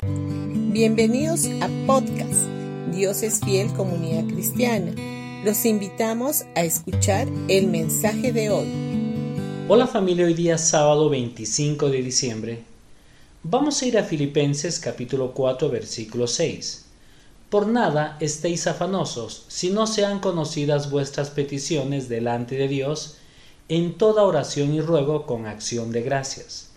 Bienvenidos a podcast Dios es fiel comunidad cristiana. Los invitamos a escuchar el mensaje de hoy. Hola familia, hoy día sábado 25 de diciembre. Vamos a ir a Filipenses capítulo 4 versículo 6. Por nada estéis afanosos, si no sean conocidas vuestras peticiones delante de Dios, en toda oración y ruego con acción de gracias.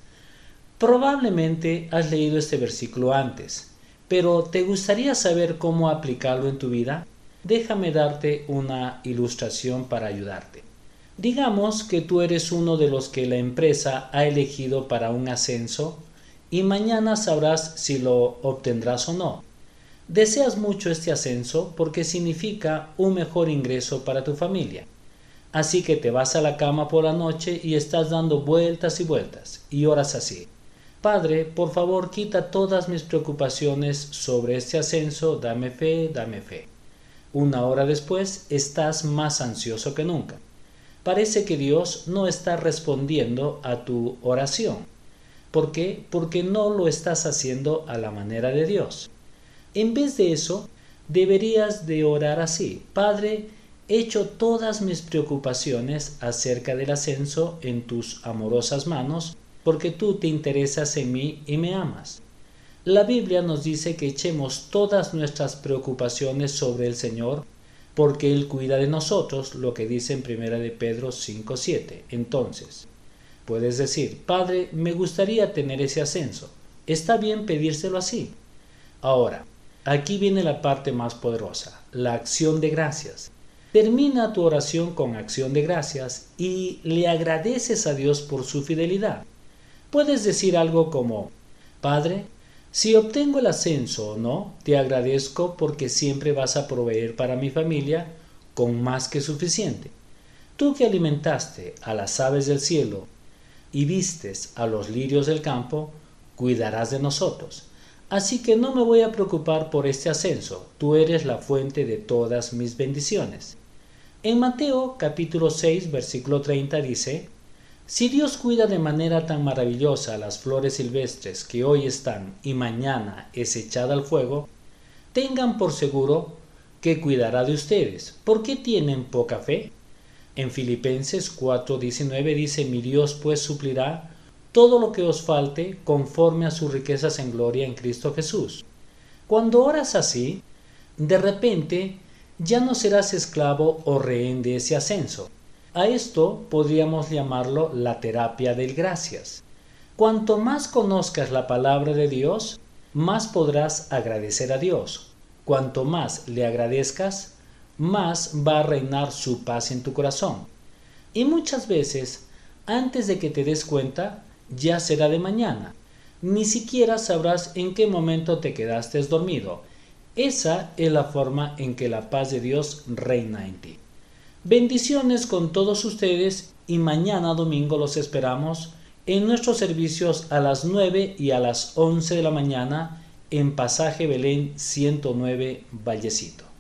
Probablemente has leído este versículo antes, pero ¿te gustaría saber cómo aplicarlo en tu vida? Déjame darte una ilustración para ayudarte. Digamos que tú eres uno de los que la empresa ha elegido para un ascenso y mañana sabrás si lo obtendrás o no. Deseas mucho este ascenso porque significa un mejor ingreso para tu familia. Así que te vas a la cama por la noche y estás dando vueltas y vueltas y oras así. Padre, por favor quita todas mis preocupaciones sobre este ascenso, dame fe, dame fe. Una hora después estás más ansioso que nunca. Parece que Dios no está respondiendo a tu oración. ¿Por qué? Porque no lo estás haciendo a la manera de Dios. En vez de eso, deberías de orar así. Padre, echo todas mis preocupaciones acerca del ascenso en tus amorosas manos, porque tú te interesas en mí y me amas. La Biblia nos dice que echemos todas nuestras preocupaciones sobre el Señor, porque Él cuida de nosotros, lo que dice en 1 de Pedro 5.7. Entonces, puedes decir, Padre, me gustaría tener ese ascenso. Está bien pedírselo así. Ahora, Aquí viene la parte más poderosa, la acción de gracias. Termina tu oración con acción de gracias y le agradeces a Dios por su fidelidad. Puedes decir algo como, Padre, si obtengo el ascenso o no, te agradezco porque siempre vas a proveer para mi familia con más que suficiente. Tú que alimentaste a las aves del cielo y vistes a los lirios del campo, cuidarás de nosotros. Así que no me voy a preocupar por este ascenso, tú eres la fuente de todas mis bendiciones. En Mateo capítulo 6 versículo 30 dice, Si Dios cuida de manera tan maravillosa las flores silvestres que hoy están y mañana es echada al fuego, tengan por seguro que cuidará de ustedes. ¿Por qué tienen poca fe? En Filipenses 4:19 dice, Mi Dios pues suplirá todo lo que os falte conforme a sus riquezas en gloria en Cristo Jesús. Cuando oras así, de repente ya no serás esclavo o rehén de ese ascenso. A esto podríamos llamarlo la terapia del gracias. Cuanto más conozcas la palabra de Dios, más podrás agradecer a Dios. Cuanto más le agradezcas, más va a reinar su paz en tu corazón. Y muchas veces, antes de que te des cuenta, ya será de mañana. Ni siquiera sabrás en qué momento te quedaste dormido. Esa es la forma en que la paz de Dios reina en ti. Bendiciones con todos ustedes y mañana domingo los esperamos en nuestros servicios a las 9 y a las 11 de la mañana en Pasaje Belén 109 Vallecito.